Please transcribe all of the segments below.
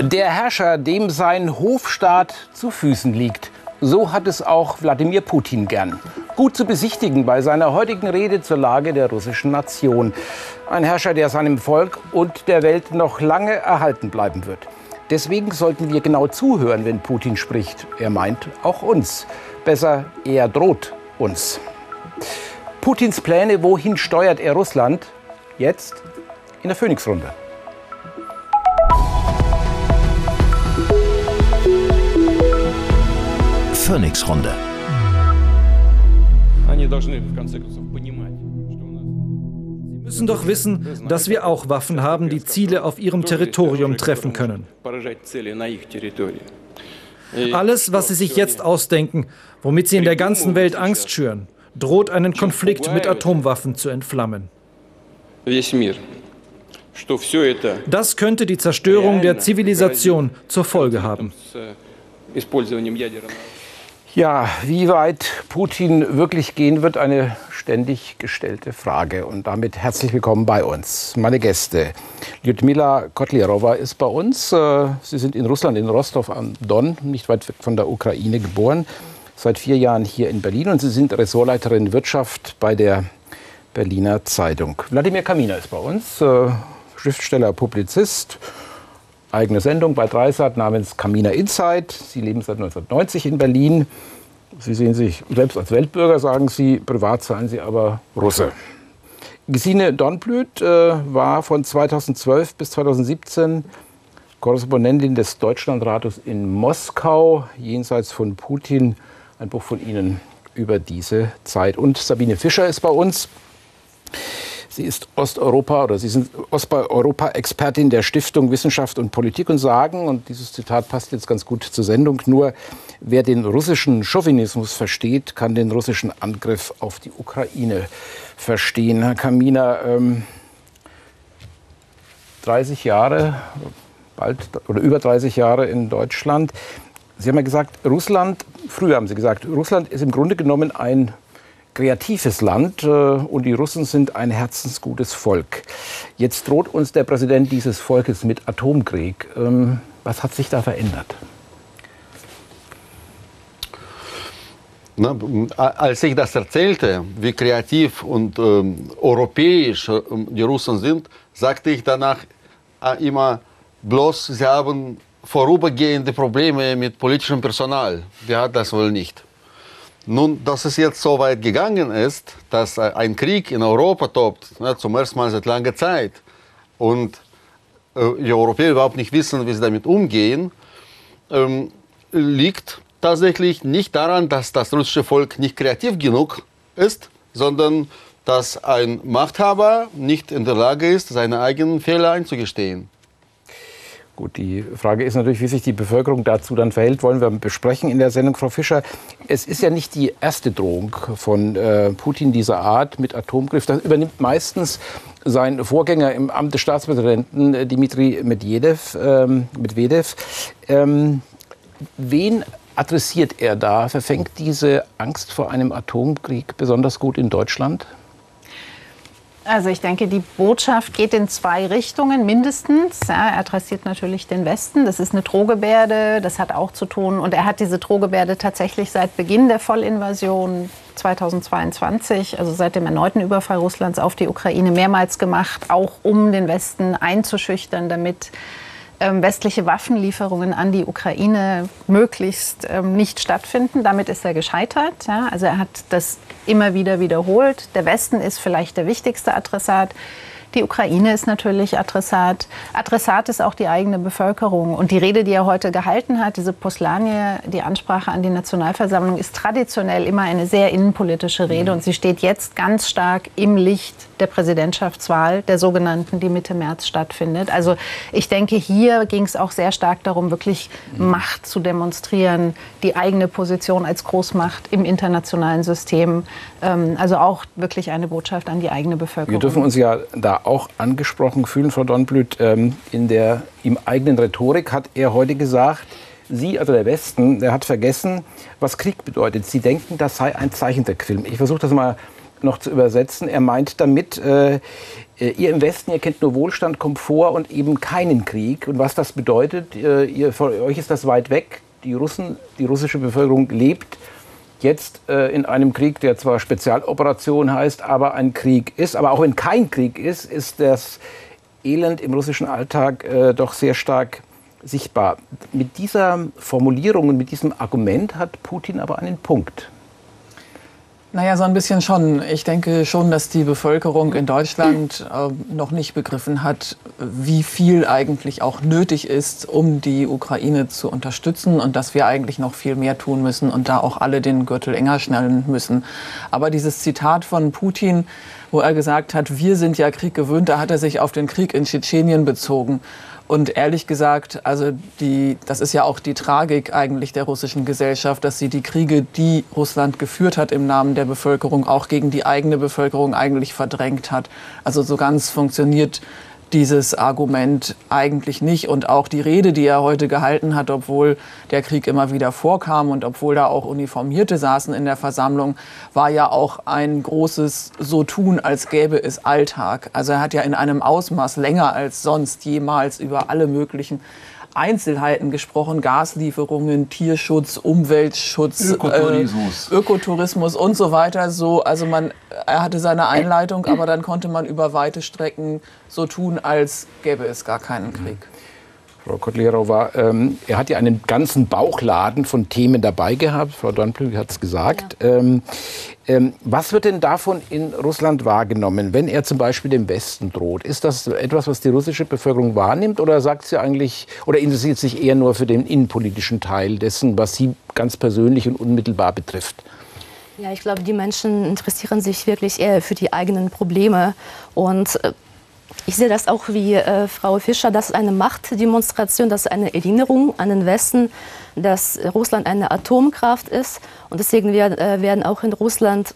Der Herrscher, dem sein Hofstaat zu Füßen liegt. So hat es auch Wladimir Putin gern. Gut zu besichtigen bei seiner heutigen Rede zur Lage der russischen Nation. Ein Herrscher, der seinem Volk und der Welt noch lange erhalten bleiben wird. Deswegen sollten wir genau zuhören, wenn Putin spricht. Er meint auch uns. Besser, er droht uns. Putins Pläne, wohin steuert er Russland? Jetzt in der Phoenix-Runde. Phoenix-Runde. Sie müssen doch wissen, dass wir auch Waffen haben, die Ziele auf ihrem Territorium treffen können. Alles, was Sie sich jetzt ausdenken, womit Sie in der ganzen Welt Angst schüren, droht einen Konflikt mit Atomwaffen zu entflammen. Das könnte die Zerstörung der Zivilisation zur Folge haben. Ja, wie weit Putin wirklich gehen wird, eine ständig gestellte Frage. Und damit herzlich willkommen bei uns. Meine Gäste. Lyudmila Kotlierova ist bei uns. Äh, Sie sind in Russland, in Rostov am Don, nicht weit weg von der Ukraine geboren. Seit vier Jahren hier in Berlin und Sie sind Ressortleiterin Wirtschaft bei der Berliner Zeitung. Wladimir Kamina ist bei uns, äh, Schriftsteller, Publizist eigene Sendung bei Dreisat namens Kamina Insight. Sie leben seit 1990 in Berlin. Sie sehen sich selbst als Weltbürger, sagen Sie. Privat seien Sie aber Russe. Gesine Dornblüt äh, war von 2012 bis 2017 Korrespondentin des Deutschlandrates in Moskau, jenseits von Putin. Ein Buch von Ihnen über diese Zeit. Und Sabine Fischer ist bei uns. Sie ist Osteuropa oder Sie sind Osteuropa-Expertin der Stiftung Wissenschaft und Politik und sagen, und dieses Zitat passt jetzt ganz gut zur Sendung, nur wer den russischen Chauvinismus versteht, kann den russischen Angriff auf die Ukraine verstehen. Herr Kamina, ähm, 30 Jahre, bald oder über 30 Jahre in Deutschland. Sie haben ja gesagt, Russland, früher haben Sie gesagt, Russland ist im Grunde genommen ein kreatives Land äh, und die Russen sind ein herzensgutes Volk. Jetzt droht uns der Präsident dieses Volkes mit Atomkrieg. Ähm, was hat sich da verändert? Na, als ich das erzählte, wie kreativ und ähm, europäisch äh, die Russen sind, sagte ich danach äh, immer, bloß sie haben vorübergehende Probleme mit politischem Personal. Wer hat das wohl nicht? Nun, dass es jetzt so weit gegangen ist, dass ein Krieg in Europa tobt, ne, zum ersten Mal seit langer Zeit, und äh, die Europäer überhaupt nicht wissen, wie sie damit umgehen, ähm, liegt tatsächlich nicht daran, dass das russische Volk nicht kreativ genug ist, sondern dass ein Machthaber nicht in der Lage ist, seine eigenen Fehler einzugestehen. Gut, die Frage ist natürlich, wie sich die Bevölkerung dazu dann verhält, wollen wir besprechen in der Sendung, Frau Fischer. Es ist ja nicht die erste Drohung von äh, Putin dieser Art mit Atomgriff. Das übernimmt meistens sein Vorgänger im Amt des Staatspräsidenten, äh, Dmitri Medvedev. Ähm, Medvedev. Ähm, wen adressiert er da? Verfängt diese Angst vor einem Atomkrieg besonders gut in Deutschland? Also ich denke, die Botschaft geht in zwei Richtungen mindestens. Ja, er adressiert natürlich den Westen. Das ist eine Drohgebärde. Das hat auch zu tun. Und er hat diese Drohgebärde tatsächlich seit Beginn der Vollinvasion 2022, also seit dem erneuten Überfall Russlands auf die Ukraine, mehrmals gemacht, auch um den Westen einzuschüchtern, damit westliche Waffenlieferungen an die Ukraine möglichst ähm, nicht stattfinden. Damit ist er gescheitert. Ja? Also er hat das immer wieder wiederholt. Der Westen ist vielleicht der wichtigste Adressat. Die Ukraine ist natürlich Adressat. Adressat ist auch die eigene Bevölkerung. Und die Rede, die er heute gehalten hat, diese Poslanie, die Ansprache an die Nationalversammlung, ist traditionell immer eine sehr innenpolitische Rede. Und sie steht jetzt ganz stark im Licht der Präsidentschaftswahl, der sogenannten, die Mitte März stattfindet. Also ich denke, hier ging es auch sehr stark darum, wirklich Macht zu demonstrieren, die eigene Position als Großmacht im internationalen System. Ähm, also auch wirklich eine Botschaft an die eigene Bevölkerung. Wir dürfen uns ja da auch angesprochen fühlen, Frau Dornblüt. Ähm, in der ihm eigenen Rhetorik hat er heute gesagt, Sie, also der Westen, der hat vergessen, was Krieg bedeutet. Sie denken, das sei ein Zeichentrickfilm. Ich versuche das mal noch zu übersetzen. Er meint damit, äh, Äh, ihr im Westen, ihr kennt nur Wohlstand, Komfort und eben keinen Krieg. Und was das bedeutet, äh, ihr, für euch ist das weit weg. Die Russen, die russische Bevölkerung lebt jetzt äh, in einem Krieg, der zwar Spezialoperation heißt, aber ein Krieg ist. Aber auch wenn kein Krieg ist, ist das Elend im russischen Alltag äh, doch sehr stark sichtbar. Mit dieser Formulierung und mit diesem Argument hat Putin aber einen Punkt. Naja, so ein bisschen schon. Ich denke schon, dass die Bevölkerung in Deutschland äh, noch nicht begriffen hat, wie viel eigentlich auch nötig ist, um die Ukraine zu unterstützen und dass wir eigentlich noch viel mehr tun müssen und da auch alle den Gürtel enger schnallen müssen. Aber dieses Zitat von Putin, wo er gesagt hat, wir sind ja Krieg gewöhnt, da hat er sich auf den Krieg in Tschetschenien bezogen. Und ehrlich gesagt, also die, das ist ja auch die Tragik eigentlich der russischen Gesellschaft, dass sie die Kriege, die Russland geführt hat im Namen der Bevölkerung, auch gegen die eigene Bevölkerung eigentlich verdrängt hat. Also so ganz funktioniert dieses Argument eigentlich nicht. Und auch die Rede, die er heute gehalten hat, obwohl der Krieg immer wieder vorkam und obwohl da auch Uniformierte saßen in der Versammlung, war ja auch ein großes So tun, als gäbe es Alltag. Also er hat ja in einem Ausmaß länger als sonst jemals über alle möglichen Einzelheiten gesprochen, Gaslieferungen, Tierschutz, Umweltschutz, Ökotourismus, äh, Ökotourismus und so weiter. So, also man, er hatte seine Einleitung, aber dann konnte man über weite Strecken so tun, als gäbe es gar keinen Krieg. Frau Kotlerova, ähm, er hat ja einen ganzen Bauchladen von Themen dabei gehabt. Frau Dornblüm hat es gesagt. Ja. Ähm, ähm, was wird denn davon in Russland wahrgenommen, wenn er zum Beispiel dem Westen droht? Ist das etwas, was die russische Bevölkerung wahrnimmt oder sagt sie eigentlich oder interessiert sich eher nur für den innenpolitischen Teil dessen, was sie ganz persönlich und unmittelbar betrifft? Ja, ich glaube, die Menschen interessieren sich wirklich eher für die eigenen Probleme und äh, ich sehe das auch wie äh, Frau Fischer, das ist eine Machtdemonstration, das ist eine Erinnerung an den Westen, dass Russland eine Atomkraft ist. Und deswegen werden, äh, werden auch in Russland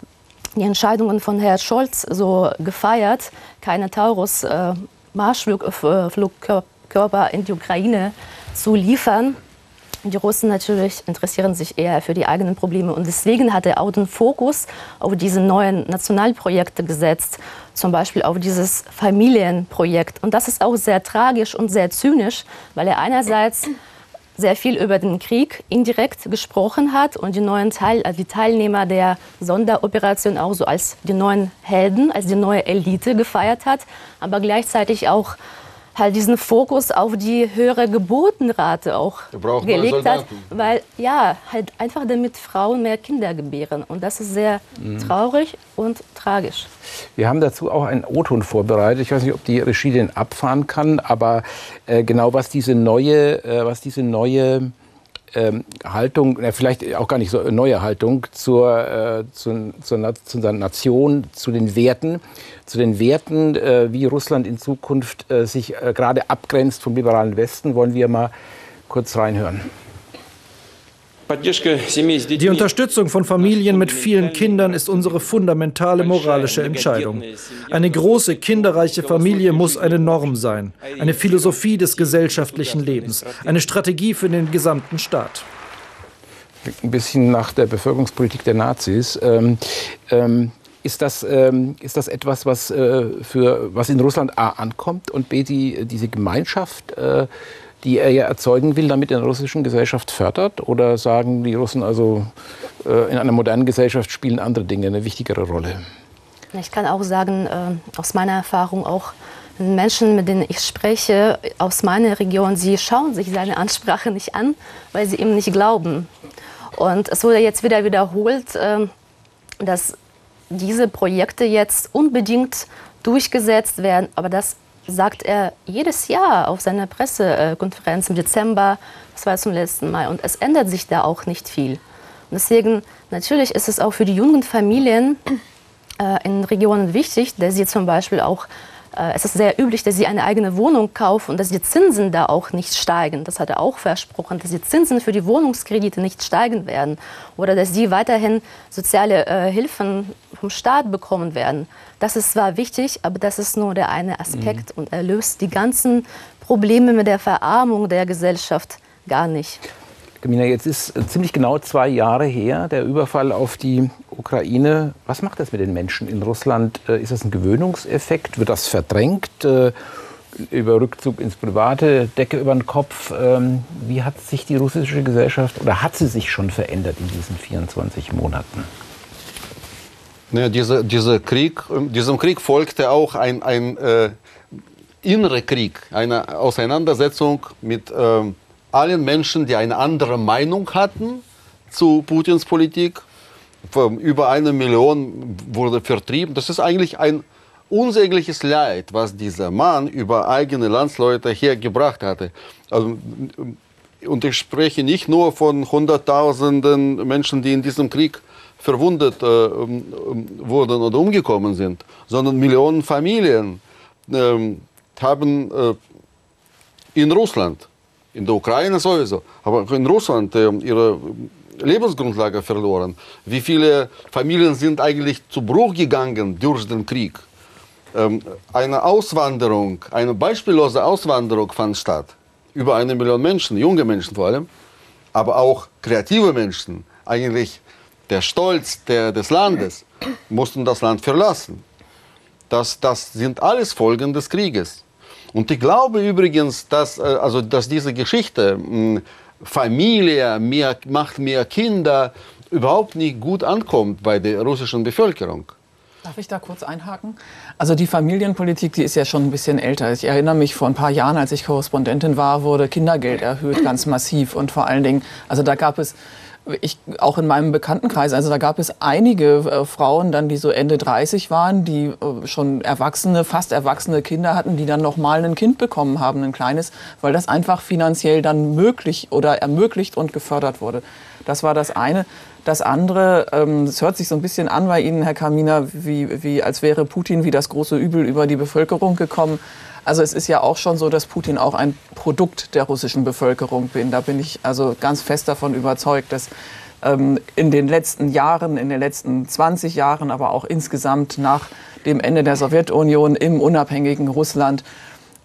die Entscheidungen von Herrn Scholz so gefeiert, keine Taurus-Marschflugkörper äh, in die Ukraine zu liefern. Die Russen natürlich interessieren sich eher für die eigenen Probleme und deswegen hat er auch den Fokus auf diese neuen Nationalprojekte gesetzt, zum Beispiel auf dieses Familienprojekt. Und das ist auch sehr tragisch und sehr zynisch, weil er einerseits sehr viel über den Krieg indirekt gesprochen hat und die neuen Teil, also die Teilnehmer der Sonderoperation auch so als die neuen Helden, als die neue Elite gefeiert hat, aber gleichzeitig auch halt diesen Fokus auf die höhere Geburtenrate auch gelegt hat, weil ja halt einfach damit Frauen mehr Kinder gebären und das ist sehr mhm. traurig und tragisch. Wir haben dazu auch einen O-Ton vorbereitet. Ich weiß nicht, ob die Regie den abfahren kann, aber äh, genau was diese neue, äh, was diese neue ähm, Haltung, äh, vielleicht auch gar nicht so eine neue Haltung zur, äh, zu, zur, zur Nation, zu den Werten, zu den Werten, äh, wie Russland in Zukunft äh, sich äh, gerade abgrenzt vom liberalen Westen, wollen wir mal kurz reinhören. Die Unterstützung von Familien mit vielen Kindern ist unsere fundamentale moralische Entscheidung. Eine große, kinderreiche Familie muss eine Norm sein, eine Philosophie des gesellschaftlichen Lebens, eine Strategie für den gesamten Staat. Ein bisschen nach der Bevölkerungspolitik der Nazis. Ähm, ähm, ist das, ähm, ist das etwas, was, äh, für, was in Russland A ankommt und B die, diese Gemeinschaft äh, die er ja erzeugen will, damit in der russischen Gesellschaft fördert? Oder sagen die Russen also, äh, in einer modernen Gesellschaft spielen andere Dinge eine wichtigere Rolle? Ich kann auch sagen, äh, aus meiner Erfahrung auch, Menschen, mit denen ich spreche, aus meiner Region, sie schauen sich seine Ansprache nicht an, weil sie ihm nicht glauben. Und es wurde jetzt wieder wiederholt, äh, dass diese Projekte jetzt unbedingt durchgesetzt werden, aber das sagt er jedes Jahr auf seiner Pressekonferenz im Dezember, das war zum letzten Mal. Und es ändert sich da auch nicht viel. Und deswegen, natürlich ist es auch für die jungen Familien äh, in Regionen wichtig, dass sie zum Beispiel auch äh, es ist sehr üblich, dass sie eine eigene Wohnung kaufen und dass die Zinsen da auch nicht steigen. Das hat er auch versprochen, dass die Zinsen für die Wohnungskredite nicht steigen werden oder dass sie weiterhin soziale äh, Hilfen vom Staat bekommen werden. Das ist zwar wichtig, aber das ist nur der eine Aspekt mhm. und er löst die ganzen Probleme mit der Verarmung der Gesellschaft gar nicht. Kamina, jetzt ist ziemlich genau zwei Jahre her der Überfall auf die Ukraine. Was macht das mit den Menschen in Russland? Äh, ist das ein Gewöhnungseffekt? Wird das verdrängt? Äh, über Rückzug ins Private, Decke über den Kopf. Ähm, wie hat sich die russische Gesellschaft oder hat sie sich schon verändert in diesen 24 Monaten? Ja, diese, diese Krieg, diesem Krieg folgte auch ein, ein äh, innerer Krieg, eine Auseinandersetzung mit äh, allen Menschen, die eine andere Meinung hatten zu Putins Politik. Über eine Million wurde vertrieben. Das ist eigentlich ein unsägliches Leid, was dieser Mann über eigene Landsleute hier gebracht hatte. Also, und ich spreche nicht nur von Hunderttausenden Menschen, die in diesem Krieg verwundet äh, wurden oder umgekommen sind, sondern Millionen Familien äh, haben äh, in Russland in der Ukraine sowieso, aber auch in Russland äh, ihre Lebensgrundlage verloren. Wie viele Familien sind eigentlich zu Bruch gegangen durch den Krieg? Ähm, eine Auswanderung, eine beispiellose Auswanderung fand statt. Über eine Million Menschen, junge Menschen vor allem, aber auch kreative Menschen, eigentlich der Stolz der, des Landes, mussten das Land verlassen. Das, das sind alles Folgen des Krieges. Und ich glaube übrigens, dass, äh, also, dass diese Geschichte, hm, Familie mehr, macht mehr Kinder, überhaupt nicht gut ankommt bei der russischen Bevölkerung. Darf ich da kurz einhaken? Also die Familienpolitik, die ist ja schon ein bisschen älter. Ich erinnere mich, vor ein paar Jahren, als ich Korrespondentin war, wurde Kindergeld erhöht, ganz massiv. Und vor allen Dingen, also da gab es ich, auch in meinem Bekanntenkreis, also da gab es einige äh, Frauen dann, die so Ende 30 waren, die äh, schon erwachsene, fast erwachsene Kinder hatten, die dann noch mal ein Kind bekommen haben, ein kleines, weil das einfach finanziell dann möglich oder ermöglicht und gefördert wurde. Das war das eine. Das andere, ähm, es hört sich so ein bisschen an bei Ihnen, Herr Kaminer, wie, wie als wäre Putin wie das große Übel über die Bevölkerung gekommen. Also es ist ja auch schon so, dass Putin auch ein Produkt der russischen Bevölkerung bin. Da bin ich also ganz fest davon überzeugt, dass ähm, in den letzten Jahren, in den letzten 20 Jahren, aber auch insgesamt nach dem Ende der Sowjetunion im unabhängigen Russland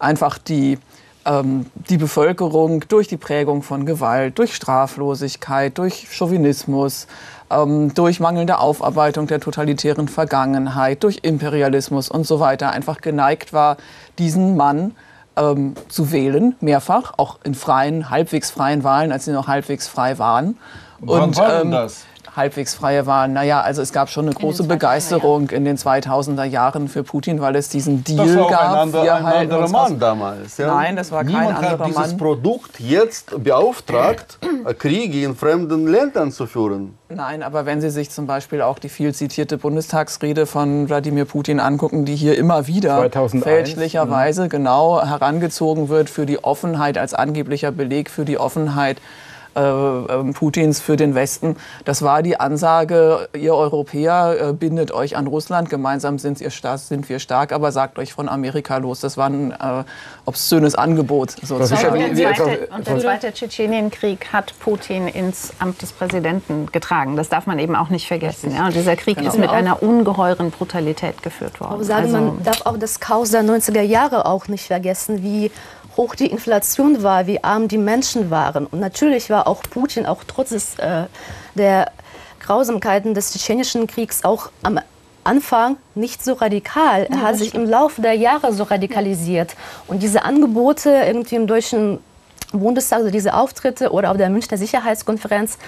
einfach die, ähm, die Bevölkerung durch die Prägung von Gewalt, durch Straflosigkeit, durch Chauvinismus, ähm, durch mangelnde Aufarbeitung der totalitären Vergangenheit, durch Imperialismus und so weiter einfach geneigt war, diesen Mann ähm, zu wählen, mehrfach, auch in freien, halbwegs freien Wahlen, als sie noch halbwegs frei waren. Wann und, war ähm, das? Halbwegs freie Wahlen. Naja, also es gab schon eine große in Begeisterung in den 2000er Jahren für Putin, weil es diesen Deal das war gab. Ein, ander, ein anderer Mann damals. Ja? Nein, das war Niemand kein anderer hat dieses Mann. Produkt jetzt beauftragt, Kriege in fremden Ländern zu führen. Nein, aber wenn Sie sich zum Beispiel auch die viel zitierte Bundestagsrede von Wladimir Putin angucken, die hier immer wieder 2001, fälschlicherweise mhm. genau herangezogen wird für die Offenheit als angeblicher Beleg für die Offenheit äh, Putins für den Westen. Das war die Ansage, ihr Europäer äh, bindet euch an Russland, gemeinsam sind, ihr, sind wir stark, aber sagt euch von Amerika los. Das war ein äh, obszönes Angebot. Sozusagen. Und der zweite, und der zweite Tschetschenienkrieg hat Putin ins Amt des Präsidenten getragen. Das darf man eben auch nicht vergessen. Ja, und dieser Krieg genau. ist mit einer ungeheuren Brutalität geführt worden. Aber sagen, also, man darf auch das Chaos der 90er Jahre auch nicht vergessen, wie hoch die Inflation war, wie arm die Menschen waren. Und natürlich war auch Putin, auch trotz des, äh, der Grausamkeiten des Tschetschenischen Kriegs, auch am Anfang nicht so radikal. Er hat sich im Laufe der Jahre so radikalisiert. Und diese Angebote irgendwie im Deutschen Bundestag, also diese Auftritte oder auf der Münchner Sicherheitskonferenz,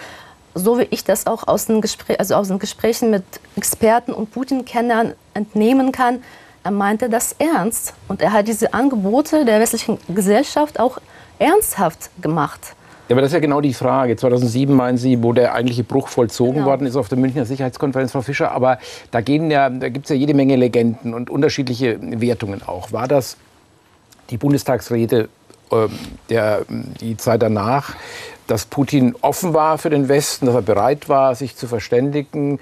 so wie ich das auch aus den, Gespräch, also aus den Gesprächen mit Experten und Putin-Kennern entnehmen kann, er meinte das ernst. Und er hat diese Angebote der westlichen Gesellschaft auch ernsthaft gemacht. Ja, aber das ist ja genau die Frage. 2007 meinen Sie, wo der eigentliche Bruch vollzogen genau. worden ist auf der Münchner Sicherheitskonferenz, Frau Fischer. Aber da, ja, da gibt es ja jede Menge Legenden und unterschiedliche Wertungen auch. War das die Bundestagsrede äh, der, die Zeit danach, dass Putin offen war für den Westen, dass er bereit war, sich zu verständigen,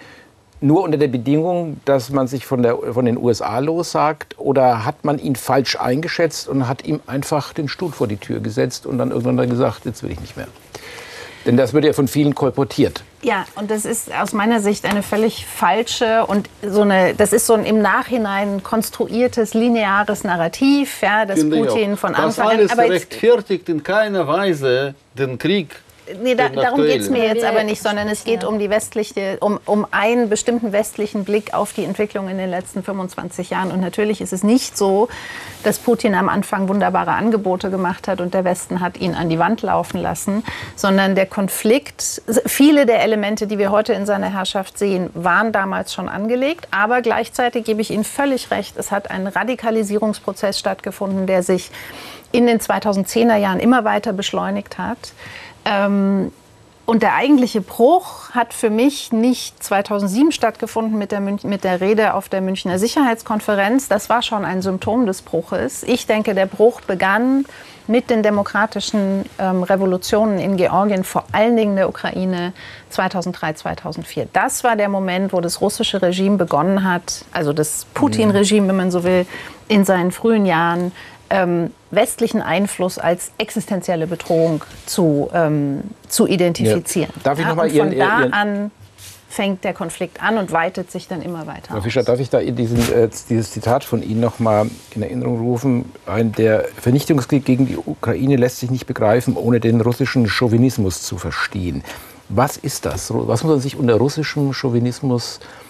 nur unter der Bedingung, dass man sich von, der, von den USA lossagt? Oder hat man ihn falsch eingeschätzt und hat ihm einfach den Stuhl vor die Tür gesetzt und dann irgendwann dann gesagt, jetzt will ich nicht mehr? Denn das wird ja von vielen kolportiert. Ja, und das ist aus meiner Sicht eine völlig falsche und so eine, das ist so ein im Nachhinein konstruiertes, lineares Narrativ, ja, das Finde Putin von Anfang an. Das alles rechtfertigt in keiner Weise den Krieg nee, da, darum geht es mir jetzt aber nicht, sondern es geht um die westliche, um, um einen bestimmten westlichen Blick auf die Entwicklung in den letzten 25 Jahren. Und natürlich ist es nicht so, dass Putin am Anfang wunderbare Angebote gemacht hat und der Westen hat ihn an die Wand laufen lassen, sondern der Konflikt, viele der Elemente, die wir heute in seiner Herrschaft sehen, waren damals schon angelegt. Aber gleichzeitig gebe ich Ihnen völlig recht, es hat ein Radikalisierungsprozess stattgefunden, der sich in den 2010er Jahren immer weiter beschleunigt hat. Ähm, und der eigentliche Bruch hat für mich nicht 2007 stattgefunden mit der, mit der Rede auf der Münchner Sicherheitskonferenz. Das war schon ein Symptom des Bruches. Ich denke, der Bruch begann mit den demokratischen ähm, Revolutionen in Georgien, vor allen Dingen der Ukraine 2003, 2004. Das war der Moment, wo das russische Regime begonnen hat, also das Putin-Regime, wenn man so will, in seinen frühen Jahren ähm, westlichen Einfluss als existenzielle Bedrohung zu, ähm, zu identifizieren. Ja. Darf ich ja, noch mal und von Ihren, da Ihren an fängt der Konflikt an und weitet sich dann immer weiter Frau Fischer, darf ich da diesen, äh, dieses Zitat von Ihnen noch mal in Erinnerung rufen? Ein, der Vernichtungskrieg gegen die Ukraine lässt sich nicht begreifen, ohne den russischen Chauvinismus zu verstehen. Was ist das? Was muss man sich unter russischem Chauvinismus vorstellen?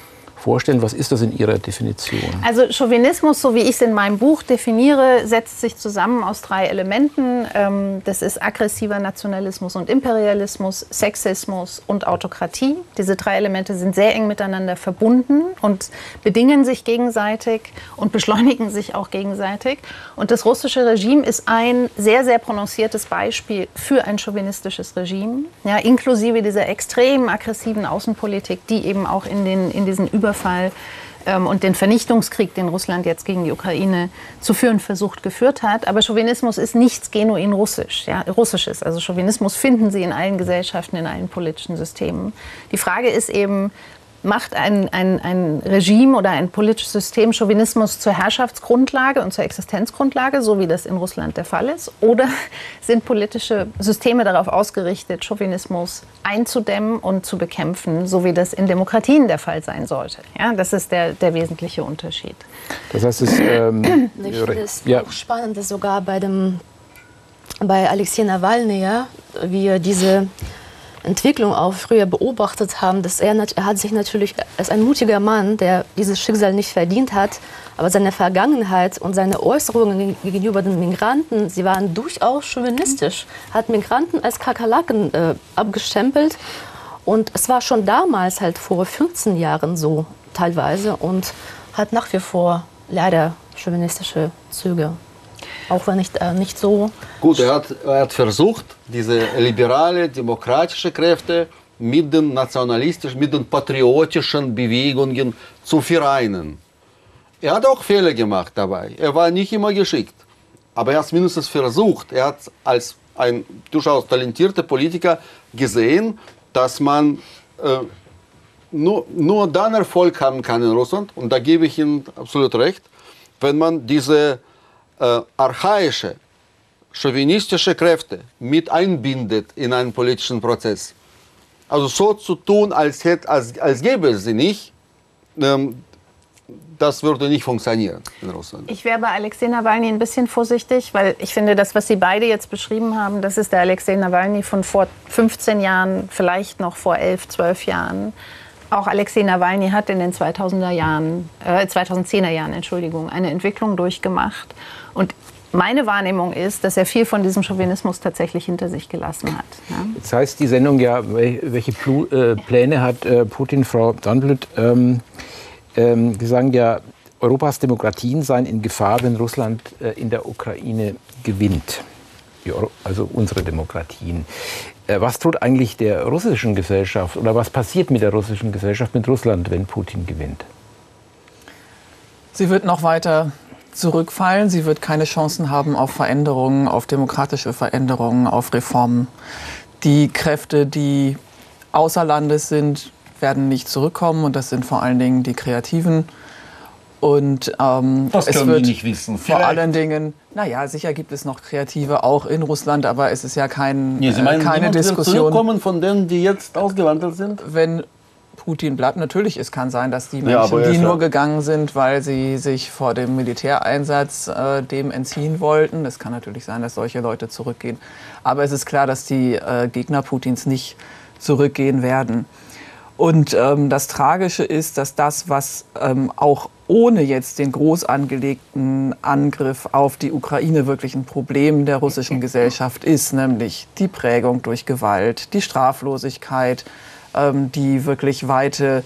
Vorstellen? Was ist das in Ihrer Definition? Also Chauvinismus, so wie ich es in meinem Buch definiere, setzt sich zusammen aus drei Elementen. Ähm, das ist aggressiver Nationalismus und Imperialismus, Sexismus und Autokratie. Diese drei Elemente sind sehr eng miteinander verbunden und bedingen sich gegenseitig und beschleunigen sich auch gegenseitig. Und das russische Regime ist ein sehr, sehr prononciertes Beispiel für ein chauvinistisches Regime, ja, inklusive dieser extrem aggressiven Außenpolitik, die eben auch in, den, in diesen Über Überfall ähm, und den Vernichtungskrieg, den Russland jetzt gegen die Ukraine zu führen versucht, geführt hat. Aber Chauvinismus ist nichts genuin russisch, ja, russisches. Also Chauvinismus finden Sie in allen Gesellschaften, in allen politischen Systemen. Die Frage ist eben, macht ein, ein, ein Regime oder ein politisches System Chauvinismus zur Herrschaftsgrundlage und zur Existenzgrundlage, so wie das in Russland der Fall ist? Oder sind politische Systeme darauf ausgerichtet, Chauvinismus einzudämmen und zu bekämpfen, so wie das in Demokratien der Fall sein sollte? Ja, das ist der, der wesentliche Unterschied. Das heißt, es ähm, ich finde es ja. auch spannend, dass sogar bei, dem, bei Alexei Nawalny, ja, wie diese Entwicklung auch früher beobachtet haben, dass er, er hat sich natürlich als ein mutiger Mann, der dieses Schicksal nicht verdient hat, aber seine Vergangenheit und seine Äußerungen gegenüber den Migranten, sie waren durchaus chauvinistisch, hat Migranten als Kakerlaken äh, abgestempelt und es war schon damals halt vor 15 Jahren so teilweise und hat nach wie vor leider chauvinistische Züge. Auch wenn nicht, äh, nicht so. Gut, er hat, er hat versucht, diese liberale, demokratische Kräfte mit den nationalistischen, mit den patriotischen Bewegungen zu vereinen. Er hat auch Fehler gemacht dabei. Er war nicht immer geschickt. Aber er hat es mindestens versucht. Er hat als ein durchaus talentierter Politiker gesehen, dass man äh, nur, nur dann Erfolg haben kann in Russland, und da gebe ich Ihnen absolut recht, wenn man diese äh, archaische, chauvinistische Kräfte mit einbindet in einen politischen Prozess. Also so zu tun, als, hätte, als, als gäbe es sie nicht, ähm, das würde nicht funktionieren in Russland. Ich wäre bei Alexei Nawalny ein bisschen vorsichtig, weil ich finde, das, was Sie beide jetzt beschrieben haben, das ist der Alexei Nawalny von vor 15 Jahren, vielleicht noch vor 11, 12 Jahren. Auch Alexei Nawalny hat in den 2000er Jahren, äh, 2010er Jahren, Entschuldigung, eine Entwicklung durchgemacht. Und meine Wahrnehmung ist, dass er viel von diesem Chauvinismus tatsächlich hinter sich gelassen hat. Ja. Jetzt heißt die Sendung ja, welche Plu äh, Pläne hat äh, Putin, Frau Sandblüt? Ähm, ähm, Sie sagen ja, Europas Demokratien seien in Gefahr, wenn Russland äh, in der Ukraine gewinnt. Also unsere Demokratien. Äh, was tut eigentlich der russischen Gesellschaft oder was passiert mit der russischen Gesellschaft, mit Russland, wenn Putin gewinnt? Sie wird noch weiter zurückfallen. Sie wird keine Chancen haben auf Veränderungen, auf demokratische Veränderungen, auf Reformen. Die Kräfte, die außer Landes sind, werden nicht zurückkommen und das sind vor allen Dingen die Kreativen. Und ähm, das können es wird nicht wissen. Vielleicht. Vor allen Dingen, naja, sicher gibt es noch Kreative auch in Russland, aber es ist ja kein, nee, Sie meinen, äh, keine Diskussion. zurückkommen von denen, die jetzt ausgewandert sind? Wenn Putin bleibt. Natürlich, es kann sein, dass die Menschen, ja, die nur gegangen sind, weil sie sich vor dem Militäreinsatz äh, dem entziehen wollten. Es kann natürlich sein, dass solche Leute zurückgehen. Aber es ist klar, dass die äh, Gegner Putins nicht zurückgehen werden. Und ähm, das Tragische ist, dass das, was ähm, auch ohne jetzt den groß angelegten Angriff auf die Ukraine wirklich ein Problem der russischen Gesellschaft ist, nämlich die Prägung durch Gewalt, die Straflosigkeit, ähm, die wirklich weite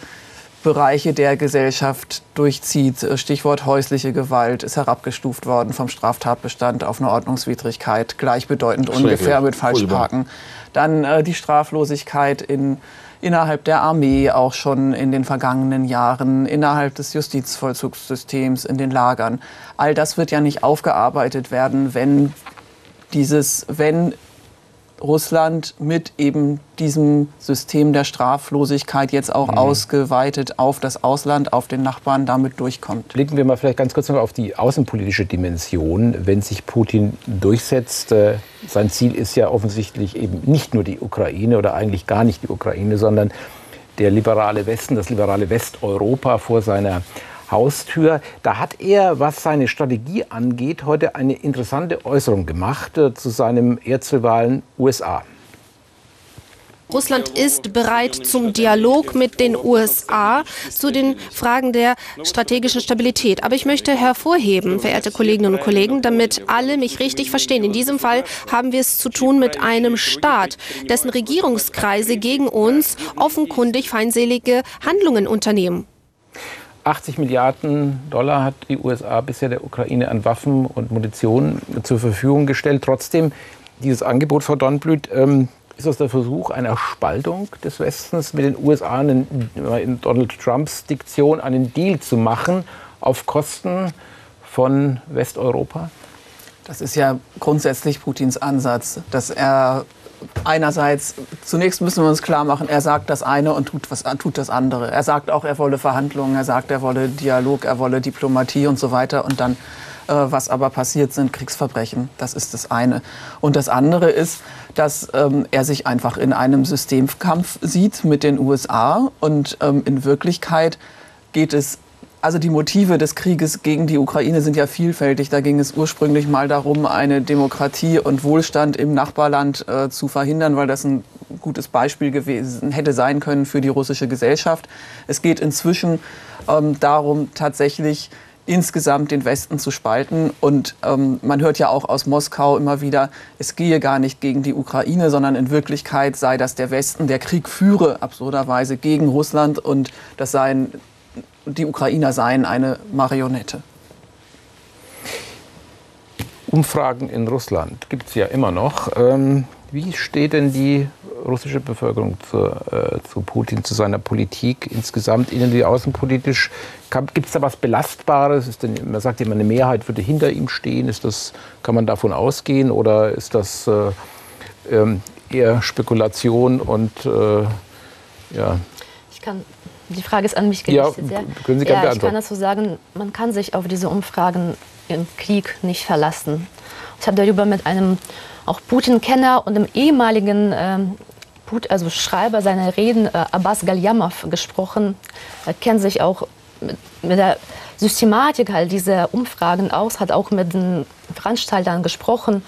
Bereiche der Gesellschaft durchzieht. Stichwort häusliche Gewalt ist herabgestuft worden vom Straftatbestand auf eine Ordnungswidrigkeit, gleichbedeutend ungefähr mit Falschparken. Dann äh, die Straflosigkeit in innerhalb der Armee auch schon in den vergangenen Jahren, innerhalb des Justizvollzugssystems, in den Lagern. All das wird ja nicht aufgearbeitet werden, wenn dieses, wenn Russland mit eben diesem System der Straflosigkeit jetzt auch mhm. ausgeweitet auf das Ausland, auf den Nachbarn damit durchkommt. Blicken wir mal vielleicht ganz kurz noch auf die außenpolitische Dimension. Wenn sich Putin durchsetzt, äh, sein Ziel ist ja offensichtlich eben nicht nur die Ukraine oder eigentlich gar nicht die Ukraine, sondern der liberale Westen, das liberale Westeuropa vor seiner Haustür. Da hat er, was seine Strategie angeht, heute eine interessante Äußerung gemacht äh, zu seinem Erzrivalen USA. Russland ist bereit zum Dialog mit den USA zu den Fragen der strategischen Stabilität. Aber ich möchte hervorheben, verehrte Kolleginnen und Kollegen, damit alle mich richtig verstehen. In diesem Fall haben wir es zu tun mit einem Staat, dessen Regierungskreise gegen uns offenkundig feindselige Handlungen unternehmen. 80 Milliarden Dollar hat die USA bisher der Ukraine an Waffen und Munition zur Verfügung gestellt. Trotzdem, dieses Angebot, Frau Dornblüt, ähm, ist das der Versuch einer Spaltung des Westens mit den USA einen, in Donald Trumps Diktion einen Deal zu machen auf Kosten von Westeuropa? Das ist ja grundsätzlich Putins Ansatz, dass er einerseits, zunächst müssen wir uns klar machen, er sagt das eine und tut, was, tut das andere. Er sagt auch, er wolle Verhandlungen, er sagt, er wolle Dialog, er wolle Diplomatie und so weiter. Und dann, äh, was aber passiert, sind Kriegsverbrechen. Das ist das eine. Und das andere ist, dass ähm, er sich einfach in einem Systemkampf sieht mit den USA. Und ähm, in Wirklichkeit geht es also die Motive des Krieges gegen die Ukraine sind ja vielfältig. Da ging es ursprünglich mal darum, eine Demokratie und Wohlstand im Nachbarland äh, zu verhindern, weil das ein gutes Beispiel gewesen hätte sein können für die russische Gesellschaft. Es geht inzwischen ähm, darum, tatsächlich insgesamt den Westen zu spalten. Und ähm, man hört ja auch aus Moskau immer wieder, es gehe gar nicht gegen die Ukraine, sondern in Wirklichkeit sei das der Westen, der Krieg führe absurderweise gegen Russland und das seien die Ukrainer seien eine Marionette. Umfragen in Russland gibt es ja immer noch. Ähm, wie steht denn die russische Bevölkerung zu, äh, zu, Putin, zu seiner Politik insgesamt, innen- wie außenpolitisch? Gibt es da was Belastbares? Denn, man sagt immer, eine Mehrheit würde hinter ihm stehen. Ist das, kann man davon ausgehen oder ist das äh, ähm, eher Spekulation und äh, ja? Ich kann die Frage ist an mich gerichtet. Ja, können Sie gerne ja, ich kann dazu sagen, man kann sich auf diese Umfragen im Krieg nicht verlassen. Ich habe darüber mit einem auch Putin-Kenner und einem ehemaligen ähm, also Schreiber seiner Reden, äh, Abbas Galyamov, gesprochen. Er kennt sich auch mit, mit der Systematik halt dieser Umfragen aus, hat auch mit den Veranstaltern gesprochen.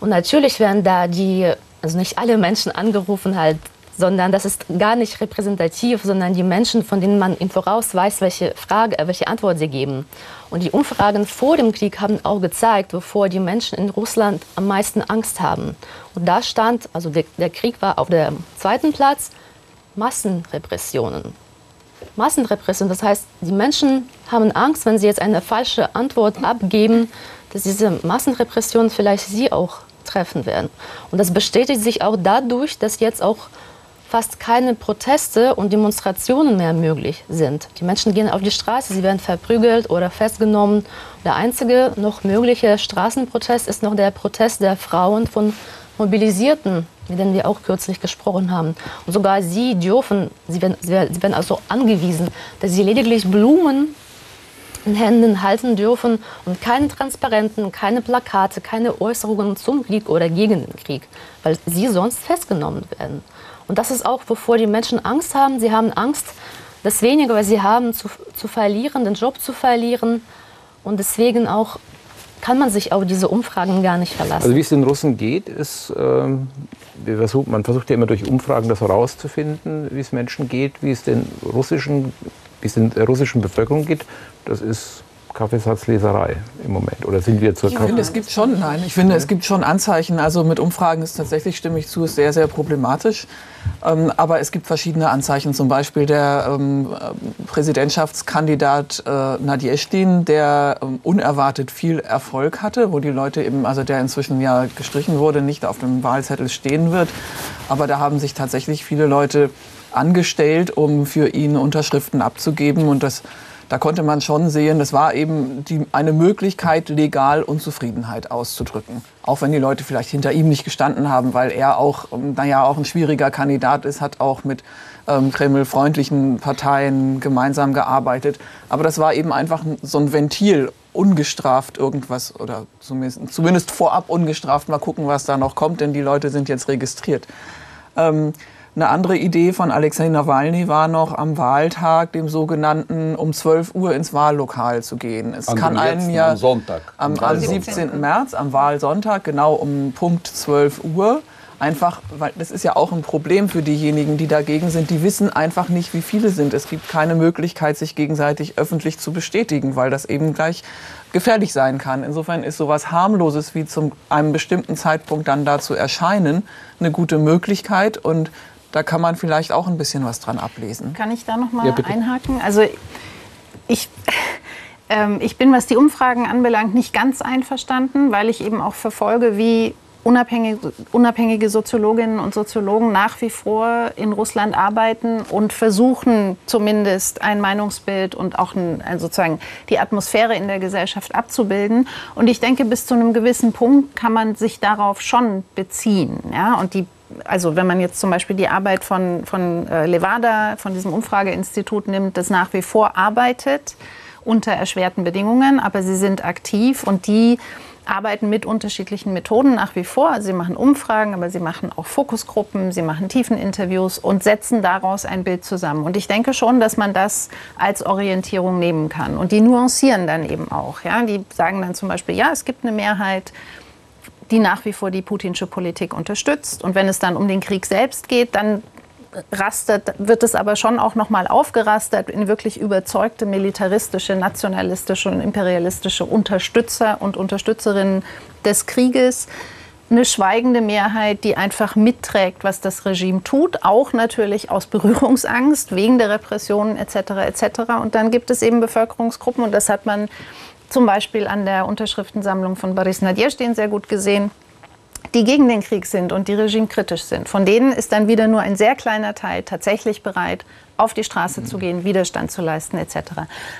Und natürlich werden da die, also nicht alle Menschen angerufen, halt sondern das ist gar nicht repräsentativ, sondern die Menschen, von denen man im Voraus weiß, welche Frage, äh, welche Antwort sie geben. Und die Umfragen vor dem Krieg haben auch gezeigt, wovor die Menschen in Russland am meisten Angst haben. Und da stand, also der, der Krieg war auf dem zweiten Platz, Massenrepressionen. Massenrepression, das heißt, die Menschen haben Angst, wenn sie jetzt eine falsche Antwort abgeben, dass diese Massenrepressionen vielleicht sie auch treffen werden. Und das bestätigt sich auch dadurch, dass jetzt auch fast keine Proteste und Demonstrationen mehr möglich sind. Die Menschen gehen auf die Straße, sie werden verprügelt oder festgenommen. Der einzige noch mögliche Straßenprotest ist noch der Protest der Frauen von Mobilisierten, mit denen wir auch kürzlich gesprochen haben. Und sogar sie dürfen, sie werden, sie werden also angewiesen, dass sie lediglich Blumen in Händen halten dürfen und keine Transparenten, keine Plakate, keine Äußerungen zum Krieg oder gegen den Krieg, weil sie sonst festgenommen werden. Und das ist auch, wovor die Menschen Angst haben. Sie haben Angst, das weniger, weil sie haben zu, zu verlieren, den Job zu verlieren. Und deswegen auch kann man sich auf diese Umfragen gar nicht verlassen. Also wie es den Russen geht, ist, ähm, versucht, man versucht ja immer durch Umfragen das herauszufinden, wie es Menschen geht, wie es den russischen, wie es den der russischen Bevölkerung geht. Das ist Kaffeesatzleserei im Moment? Oder sind wir zur Ich finde, es gibt schon, nein, ich finde, es gibt schon Anzeichen. Also mit Umfragen ist tatsächlich, stimme ich zu, ist sehr, sehr problematisch. Ähm, aber es gibt verschiedene Anzeichen. Zum Beispiel der ähm, Präsidentschaftskandidat äh, Nadjestin, der ähm, unerwartet viel Erfolg hatte, wo die Leute eben, also der inzwischen ja gestrichen wurde, nicht auf dem Wahlzettel stehen wird. Aber da haben sich tatsächlich viele Leute angestellt, um für ihn Unterschriften abzugeben. Und das da konnte man schon sehen, das war eben die, eine Möglichkeit, legal Unzufriedenheit auszudrücken. Auch wenn die Leute vielleicht hinter ihm nicht gestanden haben, weil er auch, ähm, naja, auch ein schwieriger Kandidat ist, hat auch mit ähm, Kreml-freundlichen Parteien gemeinsam gearbeitet. Aber das war eben einfach so ein Ventil, ungestraft irgendwas oder zumindest, zumindest vorab ungestraft mal gucken, was da noch kommt, denn die Leute sind jetzt registriert. Ähm, eine andere Idee von Alexei Nawalny war noch am Wahltag, dem sogenannten, um 12 Uhr ins Wahllokal zu gehen. Es An kann einen ja am Sonntag. am, Am am Wahlsonntag. 17. März, am Wahlsonntag, genau um Punkt 12 Uhr. Einfach, weil das ist ja auch ein Problem für diejenigen, die dagegen sind. Die wissen einfach nicht, wie viele sind. Es gibt keine Möglichkeit, sich gegenseitig öffentlich zu bestätigen, weil das eben gleich gefährlich sein kann. Insofern ist sowas harmloses wie zu einem bestimmten Zeitpunkt dann da zu erscheinen eine gute Möglichkeit und da kann man vielleicht auch ein bisschen was dran ablesen. Kann ich da noch mal Ja, einhaken? Also ich, ähm, ich bin, was die Umfragen anbelangt, nicht ganz einverstanden, weil ich eben auch verfolge, wie unabhängige, unabhängige Soziologinnen und Soziologen nach wie vor in Russland arbeiten und versuchen zumindest ein Meinungsbild und auch ein, also sozusagen die Atmosphäre in der Gesellschaft abzubilden. Und ich denke, bis zu einem gewissen Punkt kann man sich darauf schon beziehen. Ja? Und die also wenn man jetzt zum Beispiel die Arbeit von, von äh, Levada, von diesem Umfrageinstitut nimmt, das nach wie vor arbeitet unter erschwerten Bedingungen, aber sie sind aktiv und die arbeiten mit unterschiedlichen Methoden nach wie vor. Sie machen Umfragen, aber sie machen auch Fokusgruppen, sie machen Tiefeninterviews und setzen daraus ein Bild zusammen. Und ich denke schon, dass man das als Orientierung nehmen kann. Und die nuancieren dann eben auch. Ja? Die sagen dann zum Beispiel, ja, es gibt eine Mehrheit, die nach wie vor die putinsche Politik unterstützt. Und wenn es dann um den Krieg selbst geht, dann rastet, wird es aber schon auch noch mal aufgerastert in wirklich überzeugte militaristische, nationalistische und imperialistische Unterstützer und Unterstützerinnen des Krieges. Eine schweigende Mehrheit, die einfach mitträgt, was das Regime tut, auch natürlich aus Berührungsangst wegen der Repressionen etc. etc. Und dann gibt es eben Bevölkerungsgruppen und das hat man zum Beispiel an der Unterschriftensammlung von Boris Nadjestin sehr gut gesehen, die gegen den Krieg sind und die regimekritisch sind. Von denen ist dann wieder nur ein sehr kleiner Teil tatsächlich bereit, auf die Straße zu gehen, Widerstand zu leisten etc.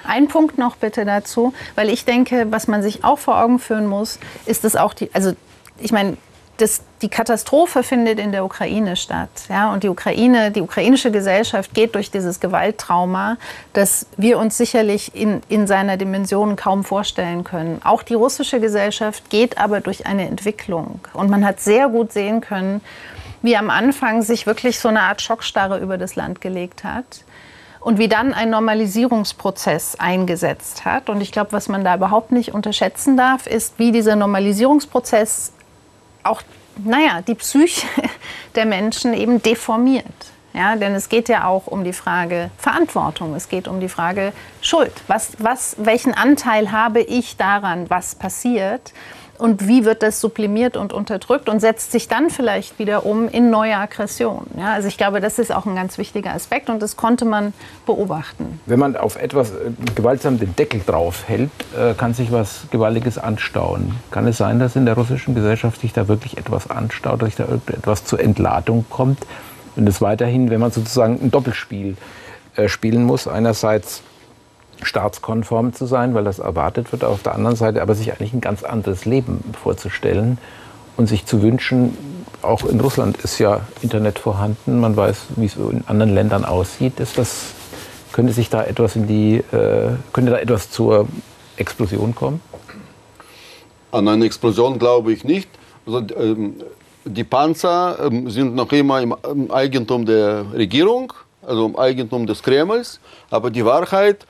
Ein Punkt noch bitte dazu, weil ich denke, was man sich auch vor Augen führen muss, ist es auch die, also ich meine, das, die Katastrophe findet in der Ukraine statt. Ja? Und die Ukraine, die ukrainische Gesellschaft geht durch dieses Gewalttrauma, das wir uns sicherlich in, in seiner Dimension kaum vorstellen können. Auch die russische Gesellschaft geht aber durch eine Entwicklung. Und man hat sehr gut sehen können, wie am Anfang sich wirklich so eine Art Schockstarre über das Land gelegt hat und wie dann ein Normalisierungsprozess eingesetzt hat. Und ich glaube, was man da überhaupt nicht unterschätzen darf, ist, wie dieser Normalisierungsprozess auch, naja, die Psyche der Menschen eben deformiert. Ja, denn es geht ja auch um die Frage Verantwortung, es geht um die Frage Schuld. Was, was, welchen Anteil habe ich daran, was passiert? Und wie wird das sublimiert und unterdrückt und setzt sich dann vielleicht wieder um in neue Aggressionen? Ja, also ich glaube, das ist auch ein ganz wichtiger Aspekt und das konnte man beobachten. Wenn man auf etwas äh, gewaltsam den Deckel drauf hält, äh, kann sich was Gewaltiges anstauen. Kann es sein, dass in der russischen Gesellschaft sich da wirklich etwas anstaut, dass da etwas zur Entladung kommt? Und es weiterhin, wenn man sozusagen ein Doppelspiel äh, spielen muss, einerseits staatskonform zu sein, weil das erwartet wird, auf der anderen Seite aber sich eigentlich ein ganz anderes Leben vorzustellen und sich zu wünschen, auch in Russland ist ja Internet vorhanden, man weiß, wie es in anderen Ländern aussieht, ist das, könnte sich da etwas in die, äh, könnte da etwas zur Explosion kommen? An eine Explosion glaube ich nicht. Also, ähm, die Panzer ähm, sind noch immer im, Eigentum der Regierung, also im Eigentum des Kremls, aber die Wahrheit ist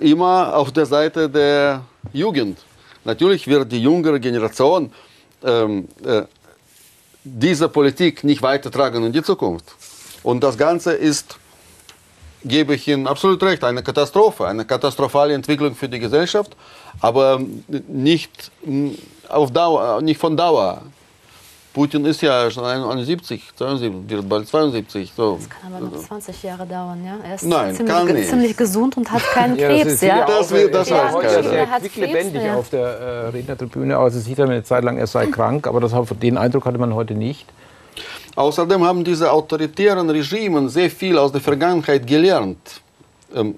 immer auf der Seite der Jugend. Natürlich wird die jüngere Generation ähm, äh, diese Politik nicht weitertragen in die Zukunft. Und das Ganze ist, gebe ich Ihnen absolut recht, eine Katastrophe, eine katastrophale Entwicklung für die Gesellschaft, aber nicht, auf Dauer, nicht von Dauer. Putin ist ja schon 71, 72, wird bald 72. So. Das kann aber noch 20 Jahre dauern, ja? Er ist Nein, ziemlich, kann ge- nicht. ziemlich gesund und hat keinen Ja, Krebs, ja? ja Das wird- das äh, weiß keiner. ist er Er hat Krebs, ja. auf der äh, Rednertribüne aus. Es sieht eine Zeit lang, er sei krank, aber das, den Eindruck hatte man heute nicht. Außerdem haben diese autoritären Regime sehr viel aus der Vergangenheit gelernt, ähm,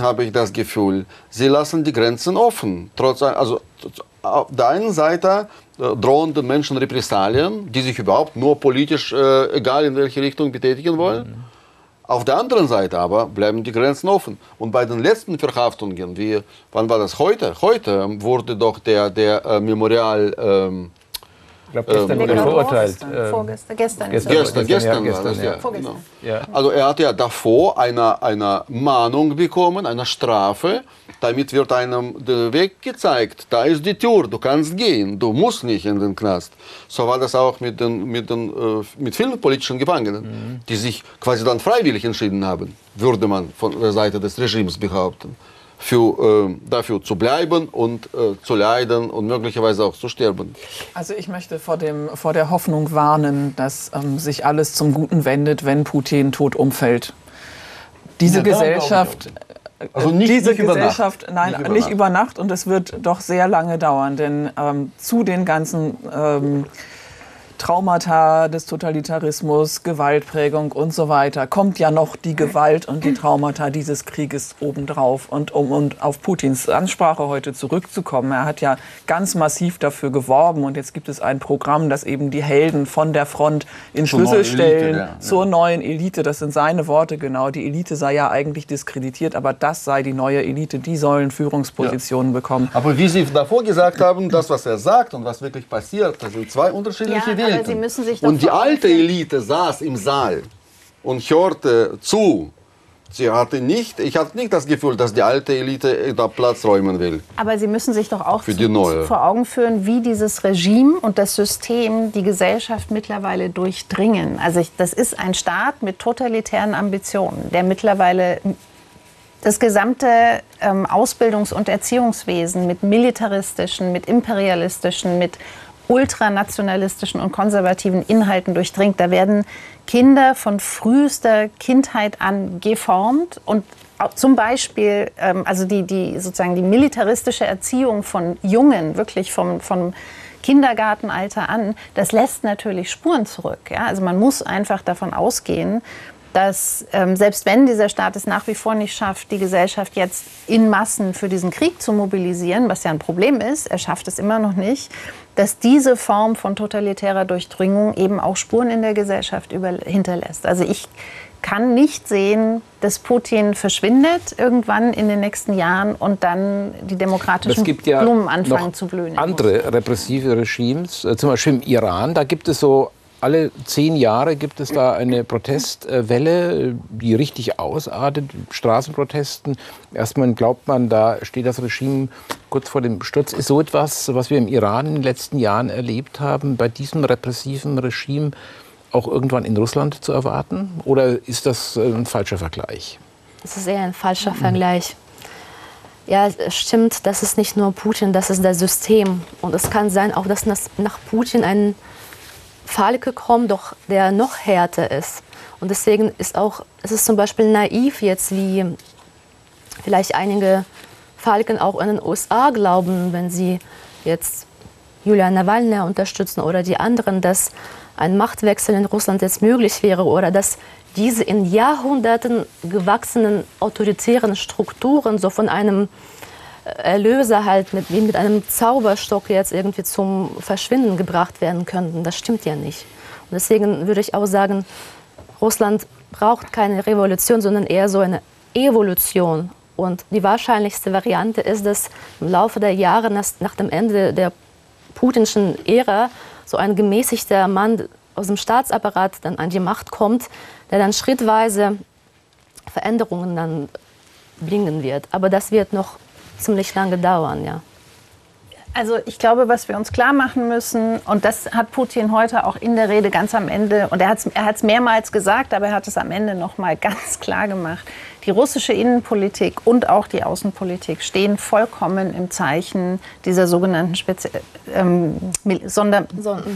habe ich das Gefühl. Sie lassen die Grenzen offen. Trotz, also, auf der einen Seite äh, drohen den Menschen Repressalien, die sich überhaupt nur politisch, äh, egal in welche Richtung, betätigen wollen. Auf der anderen Seite aber bleiben die Grenzen offen. Und bei den letzten Verhaftungen, wie, wann war das heute? Heute wurde doch der, der äh, Memorial... Ähm, Ich glaube, gestern wurde er Genau, verurteilt. Vorgestern, Ähm, vorgestern, gestern. gestern. Gestern, Gestern, gestern, ja, war das, gestern, ja. Genau. Ja. Also er hat ja davor eine, eine Mahnung bekommen, eine Strafe. Damit wird einem der Weg gezeigt. Da ist die Tür, du kannst gehen, du musst nicht in den Knast. So war das auch mit, den, mit, den, äh, mit vielen politischen Gefangenen, die sich quasi dann freiwillig entschieden haben, würde man von der Seite des Regimes behaupten, für, äh, dafür zu bleiben und äh, zu leiden und möglicherweise auch zu sterben. Also ich möchte vor, dem, vor der Hoffnung warnen, dass ähm, sich alles zum Guten wendet, wenn Putin tot umfällt. Diese Ja, Gesellschaft, Also nicht- diese nicht über Nacht. Gesellschaft, nein, Nicht nicht über über, Nacht. Nacht und es wird doch sehr lange dauern, denn ähm, zu den ganzen ähm, Traumata des Totalitarismus, Gewaltprägung und so weiter, kommt ja noch die Gewalt und die Traumata dieses Krieges obendrauf. Und um und auf Putins Ansprache heute zurückzukommen, er hat ja ganz massiv dafür geworben und jetzt gibt es ein Programm, das eben die Helden von der Front in Zur neuen Schlüsselstellen Elite, ja, ja. zur neuen Elite, das sind seine Worte genau, die Elite sei ja eigentlich diskreditiert, aber das sei die neue Elite, die sollen Führungspositionen bekommen. Aber wie Sie davor gesagt haben, das, was er sagt und was wirklich passiert, das sind zwei unterschiedliche Ja, doch und die alte Elite saß im Saal und hörte zu. Sie hatte nicht, ich hatte nicht das Gefühl, dass die alte Elite da Platz räumen will. Aber Sie müssen sich doch auch zu- vor Augen führen, wie dieses Regime und das System die Gesellschaft mittlerweile durchdringen. Also ich, das ist ein Staat mit totalitären Ambitionen, der mittlerweile das gesamte ähm, Ausbildungs- und Erziehungswesen mit militaristischen, mit imperialistischen, mit ultranationalistischen und konservativen Inhalten durchdringt. Da werden Kinder von frühester Kindheit an geformt und zum Beispiel, ähm, also die, die sozusagen die militaristische Erziehung von Jungen, wirklich vom, vom Kindergartenalter an, das lässt natürlich Spuren zurück. Ja? Also man muss einfach davon ausgehen, dass ähm, selbst wenn dieser Staat es nach wie vor nicht schafft, die Gesellschaft jetzt in Massen für diesen Krieg zu mobilisieren, was ja ein Problem ist, er schafft es immer noch nicht, dass diese Form von totalitärer Durchdringung eben auch Spuren in der Gesellschaft hinterlässt. Also ich kann nicht sehen, dass Putin verschwindet irgendwann in den nächsten Jahren und dann die demokratischen Es gibt ja Blumen anfangen zu blühen. andere repressive Regimes, äh, zum Beispiel im Iran. Da gibt es so alle zehn Jahre gibt es da eine Protestwelle, die richtig ausartet, Straßenprotesten. Erstmal glaubt man, da steht das Regime kurz vor dem Sturz. Ist so etwas, was wir im Iran in den letzten Jahren erlebt haben, bei diesem repressiven Regime auch irgendwann in Russland zu erwarten? Oder ist das äh, ein falscher Vergleich? Das ist eher ein falscher Vergleich. Ja, es stimmt, das ist nicht nur Putin, das ist das System. Und es kann sein, auch dass nach Putin ein Falke kommt, doch der noch härter ist. Und deswegen ist auch, es ist zum Beispiel naiv jetzt, wie vielleicht einige Falken auch in den USA glauben, wenn sie jetzt Julia Nawalny unterstützen oder die anderen, dass ein Machtwechsel in Russland jetzt möglich wäre oder dass diese in Jahrhunderten gewachsenen autoritären Strukturen so von einem Erlöser halt mit, wie mit einem Zauberstock jetzt irgendwie zum Verschwinden gebracht werden könnten. Das stimmt ja nicht. Und deswegen würde ich auch sagen, Russland braucht keine Revolution, sondern eher so eine Evolution. Und die wahrscheinlichste Variante ist, dass im Laufe der Jahre nach, dem Ende der putinschen Ära so ein gemäßigter Mann aus dem Staatsapparat dann an die Macht kommt, der dann schrittweise Veränderungen dann bringen wird. Aber das wird noch ziemlich lange dauern, ja. Also ich glaube, was wir uns klar machen müssen, und das hat Putin heute auch in der Rede ganz am Ende, und er hat es er mehrmals gesagt, aber er hat es am Ende noch mal ganz klar gemacht, die russische Innenpolitik und auch die Außenpolitik stehen vollkommen im Zeichen dieser sogenannten Spezi ähm, Sonder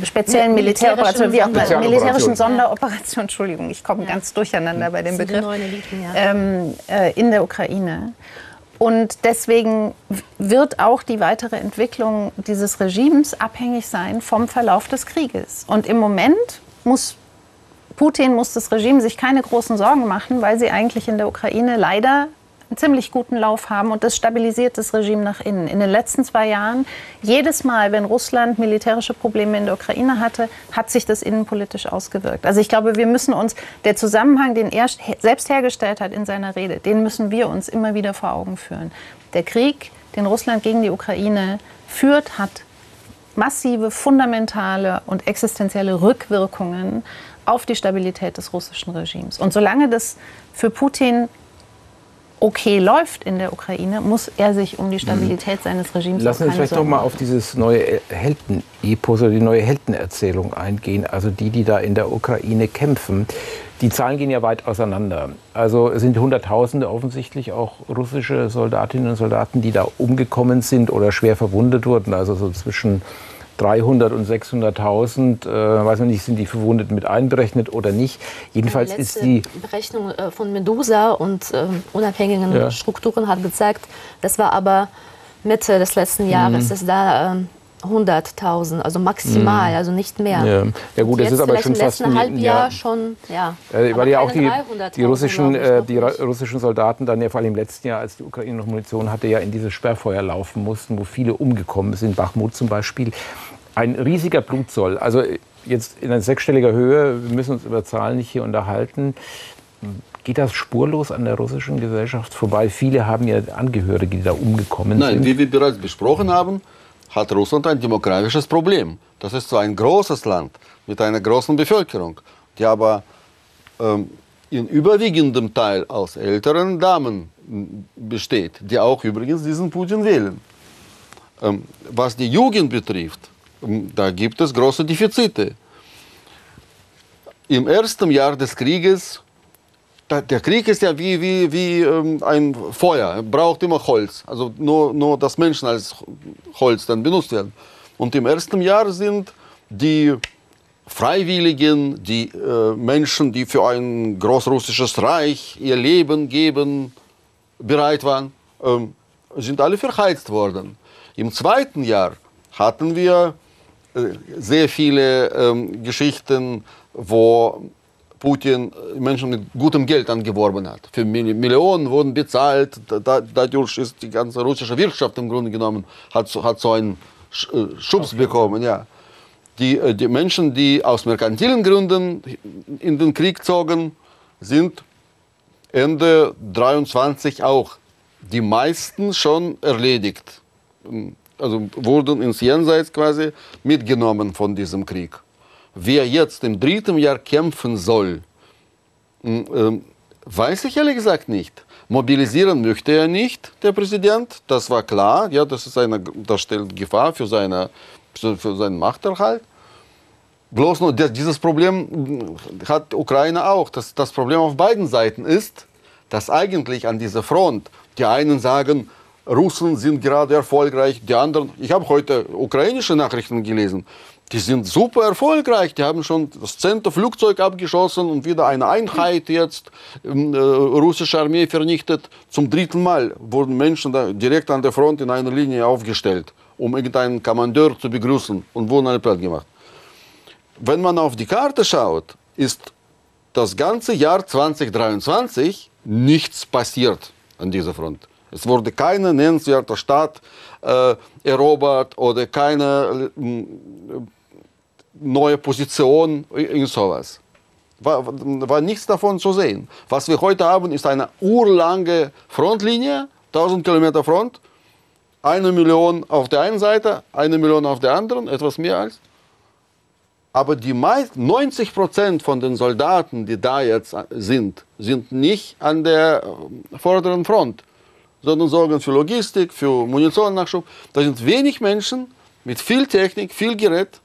speziellen Militäroperation, wie auch immer, militärischen Sonderoperation, Entschuldigung, ich komme ja. ganz durcheinander bei dem Begriff, Ligen, ja. ähm, äh, in der Ukraine. Und deswegen wird auch die weitere Entwicklung dieses Regimes abhängig sein vom Verlauf des Krieges. Und im Moment muss Putin muss das Regime sich keine großen Sorgen machen, weil sie eigentlich in der Ukraine leider einen ziemlich guten Lauf haben und das stabilisiert das Regime nach innen. In den letzten zwei Jahren, jedes Mal, wenn Russland militärische Probleme in der Ukraine hatte, hat sich das innenpolitisch ausgewirkt. Also ich glaube, wir müssen uns, der Zusammenhang, den er selbst hergestellt hat in seiner Rede, den müssen wir uns immer wieder vor Augen führen. Der Krieg, den Russland gegen die Ukraine führt, hat massive, fundamentale und existenzielle Rückwirkungen auf die Stabilität des russischen Regimes. Und solange das für Putin okay läuft in der Ukraine, muss er sich um die Stabilität seines Regimes Lassen Sie uns vielleicht noch mal auf dieses neue Heldenepos oder die neue Heldenerzählung eingehen. Also die, die da in der Ukraine kämpfen. Die Zahlen gehen ja weit auseinander. Also es sind Hunderttausende offensichtlich auch russische Soldatinnen und Soldaten, die da umgekommen sind oder schwer verwundet wurden. Also so zwischen 300 und 600.000, äh, weiß man nicht, sind die Verwundeten mit einberechnet oder nicht. Jedenfalls die ist die Berechnung äh, von Medusa und äh, unabhängigen ja. Strukturen hat gezeigt, das war aber Mitte des letzten Jahres, mhm. dass da ähm, 100.000, also maximal, mhm. also nicht mehr. Ja, ja gut, das ist aber schon fast ein Halbjahr ja. schon, ja. Äh, weil ja auch die, die russischen, äh, die russischen Soldaten dann ja vor allem im letzten Jahr, als die Ukraine noch Munition hatte, ja in dieses Sperrfeuer laufen mussten, wo viele umgekommen sind, Bachmut zum Beispiel. Ein riesiger Blutzoll, also jetzt in einer sechsstelliger Höhe, wir müssen uns über Zahlen nicht hier unterhalten. Geht das spurlos an der russischen Gesellschaft vorbei? Viele haben ja Angehörige, die da umgekommen Nein, sind. Nein, wie wir bereits besprochen haben, hat Russland ein demografisches Problem. Das ist so ein großes Land mit einer großen Bevölkerung, die aber ähm, in überwiegendem Teil aus älteren Damen besteht, die auch übrigens diesen Putin wählen. Ähm, was die Jugend betrifft, da gibt es große Defizite. Im ersten Jahr des Krieges der Krieg ist ja wie, wie, wie ähm, ein Feuer, er braucht immer Holz. Also nur, nur das Menschen als Holz dann benutzt werden. Und im ersten Jahr sind die Freiwilligen, die äh, Menschen, die für ein großrussisches Reich ihr Leben geben, bereit waren, ähm, sind alle verheizt worden. Im zweiten Jahr hatten wir äh, sehr viele ähm, Geschichten, wo Putin Menschen mit gutem Geld angeworben hat. Für Millionen wurden bezahlt. dadurch ist die ganze russische Wirtschaft im Grunde genommen hat, hat so einen äh, Schubs okay. bekommen. Ja. Die, äh, die Menschen, die aus merkantilen Gründen in den Krieg zogen, sind Ende 23 auch die meisten schon erledigt. Also wurden ins Jenseits quasi mitgenommen von diesem Krieg wer jetzt im dritten Jahr kämpfen soll, äh, weiß ich ehrlich gesagt nicht. Mobilisieren möchte er nicht, der Präsident, das war klar. Ja, das, ist eine, das stellt Gefahr für, seine, für seinen Machterhalt. Bloß nur dieses Problem hat Ukraine auch. Das, das Problem auf beiden Seiten ist, dass eigentlich an dieser Front die einen sagen, Russen sind gerade erfolgreich, die anderen, ich habe heute ukrainische Nachrichten gelesen, die sind super erfolgreich. Die haben schon das zehnte Flugzeug abgeschossen und wieder eine Einheit jetzt ähm, äh, russische Armee vernichtet. Zum dritten Mal wurden Menschen da direkt an der Front in einer Linie aufgestellt, um irgendeinen Kommandeur zu begrüßen und wurden alle platt gemacht. Wenn man auf die Karte schaut, ist das ganze Jahr 2023 nichts passiert an dieser Front. Es wurde keine nennenswerte Stadt äh, erobert oder keine äh, neue Position, irgend sowas. War, war nichts davon zu sehen. Was wir heute haben, ist eine urlange Frontlinie, 1000 Kilometer Front, eine Million auf der einen Seite, eine Million auf der anderen, etwas mehr als. Aber die 90 Prozent von den Soldaten, die da jetzt sind, sind nicht an der äh, vorderen Front, sondern sorgen für Logistik, für Munitionnachschub. Da sind wenig Menschen mit viel Technik, viel Gerät,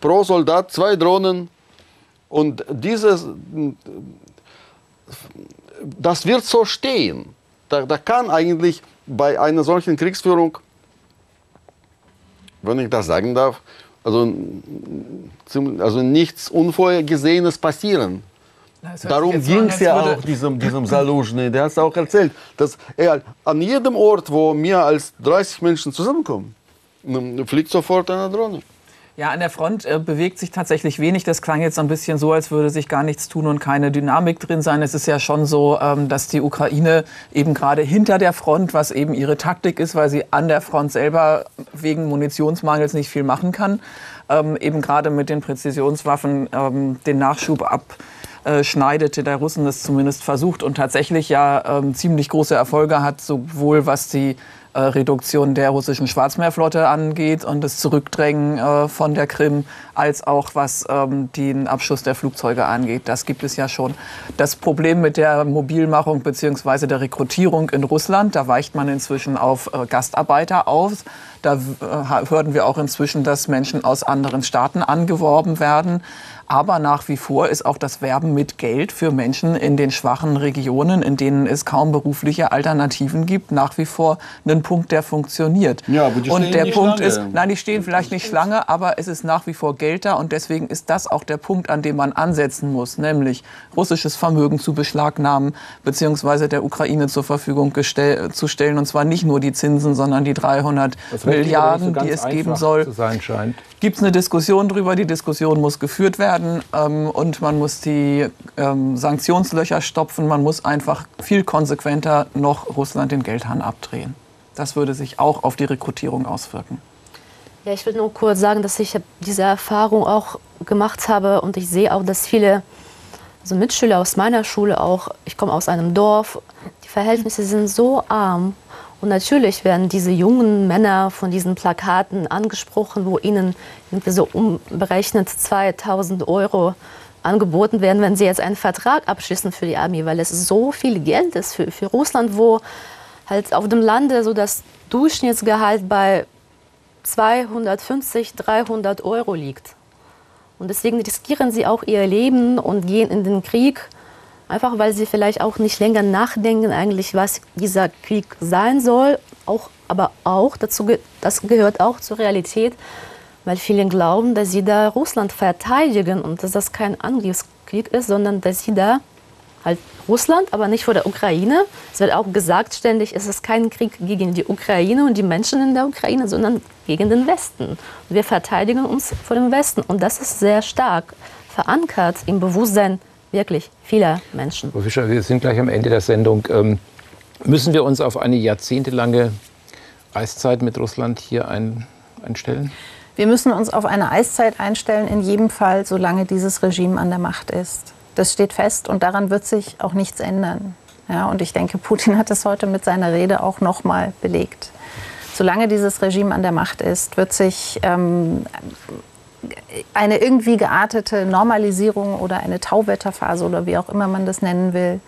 pro Soldat zwei Drohnen. Und dieses, das wird so stehen. Da, da kann eigentlich bei einer solchen Kriegsführung, wenn ich das sagen darf, also, also nichts Unvorhergesehenes passieren. Darum ging es ja auch diesem, diesem Saluzhny, der hat es auch erzählt, dass er an jedem Ort, wo mehr als 30 Menschen zusammenkommen, fliegt sofort eine Drohne. Ja, an der Front äh, bewegt sich tatsächlich wenig. Das klang jetzt ein bisschen so, als würde sich gar nichts tun und keine Dynamik drin sein. Es ist ja schon so, ähm, dass die Ukraine eben gerade hinter der Front, was eben ihre Taktik ist, weil sie an der Front selber wegen Munitionsmangels nicht viel machen kann, ähm, eben gerade mit den Präzisionswaffen ähm, den Nachschub abschneidete, der Russen das zumindest versucht und tatsächlich ja ähm, ziemlich große Erfolge hat, sowohl was die äh, Reduktion der russischen Schwarzmeerflotte angeht und das Zurückdrängen äh, von der Krim, als auch was ähm, den Abschuss der Flugzeuge angeht. Das gibt es ja schon. Das Problem mit der Mobilmachung bzw. der Rekrutierung in Russland, da weicht man inzwischen auf äh, Gastarbeiter aus. Da hören wir auch inzwischen, dass Menschen aus anderen Staaten angeworben werden. Aber nach wie vor ist auch das Werben mit Geld für Menschen in den schwachen Regionen, in denen es kaum berufliche Alternativen gibt, nach wie vor ein Punkt, der funktioniert. Ja, aber die und der Punkt Schlange. ist, nein, die stehen vielleicht nicht Schlange, aber es ist nach wie vor Geld da und deswegen ist das auch der Punkt, an dem man ansetzen muss, nämlich russisches Vermögen zu beschlagnahmen beziehungsweise der Ukraine zur Verfügung zu stellen und zwar nicht nur die Zinsen, sondern die 300 Milliarden, so die es geben soll. Gibt es eine Diskussion darüber? Die Diskussion muss geführt werden ähm, und man muss die ähm, Sanktionslöcher stopfen. Man muss einfach viel konsequenter noch Russland den Geldhahn abdrehen. Das würde sich auch auf die Rekrutierung auswirken. Ja, ich will nur kurz sagen, dass ich diese Erfahrung auch gemacht habe und ich sehe auch, dass viele also Mitschüler aus meiner Schule auch, ich komme aus einem Dorf, die Verhältnisse sind so arm und natürlich werden diese jungen Männer von diesen Plakaten angesprochen, wo ihnen irgendwie so umberechnet 2000 Euro angeboten werden, wenn sie jetzt einen Vertrag abschließen für die Armee, weil es so viel Geld ist für, für Russland, wo halt auf dem Lande so das Durchschnittsgehalt bei 250, 300 Euro liegt. Und deswegen riskieren sie auch ihr Leben und gehen in den Krieg Einfach weil sie vielleicht auch nicht länger nachdenken, eigentlich, was dieser Krieg sein soll. Auch, aber auch, dazu, das gehört auch zur Realität, weil viele glauben, dass sie da Russland verteidigen und dass das kein Angriffskrieg ist, sondern dass sie da halt Russland, aber nicht vor der Ukraine. Es wird auch gesagt ständig, es ist kein Krieg gegen die Ukraine und die Menschen in der Ukraine, sondern gegen den Westen. Wir verteidigen uns vor dem Westen und das ist sehr stark verankert im Bewusstsein wirklich vieler Menschen. Frau Fischer, wir sind gleich am Ende der Sendung. Ähm, müssen wir uns auf eine jahrzehntelange Eiszeit mit Russland hier ein, einstellen? Wir müssen uns auf eine Eiszeit einstellen, in jedem Fall, solange dieses Regime an der Macht ist. Das steht fest und daran wird sich auch nichts ändern. Ja, und ich denke, Putin hat das heute mit seiner Rede auch noch mal belegt. Solange dieses Regime an der Macht ist, wird sich ähm, eine irgendwie geartete Normalisierung oder eine Tauwetterphase oder wie auch immer man das nennen will,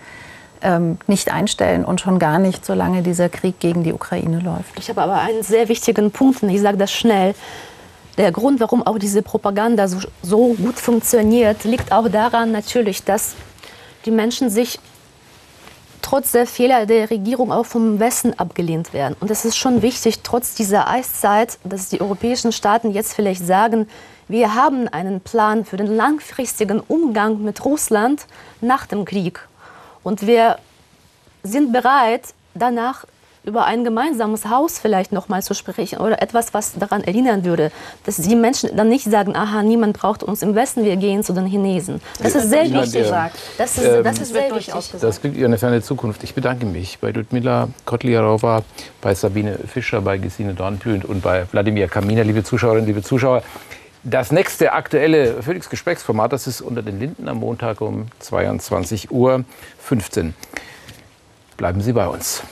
ähm, nicht einstellen und schon gar nicht, solange dieser Krieg gegen die Ukraine läuft. Ich habe aber einen sehr wichtigen Punkt und ich sage das schnell. Der Grund, warum auch diese Propaganda so, so gut funktioniert, liegt auch daran natürlich, dass die Menschen sich trotz der Fehler der Regierung auch vom Westen abgelehnt werden. Und es ist schon wichtig, trotz dieser Eiszeit, dass die europäischen Staaten jetzt vielleicht sagen, wir haben einen Plan für den langfristigen Umgang mit Russland nach dem Krieg. Und wir sind bereit, danach über ein gemeinsames Haus vielleicht noch mal zu sprechen oder etwas, was daran erinnern würde, dass die Menschen dann nicht sagen, aha, niemand braucht uns im Westen, wir gehen zu den Chinesen. Das ist sehr wichtig. Das ist, ähm, das ist sehr wichtig. Das klingt eine ferne Zukunft. Ich bedanke mich bei Ludmila Kotljarova, bei Sabine Fischer, bei Gesine Dornblüt und bei Wladimir Kaminer. Liebe Zuschauerinnen, liebe Zuschauer, das nächste aktuelle Phoenix-Gesprächsformat, das ist unter den Linden am Montag um 22.15 Uhr. Bleiben Sie bei uns.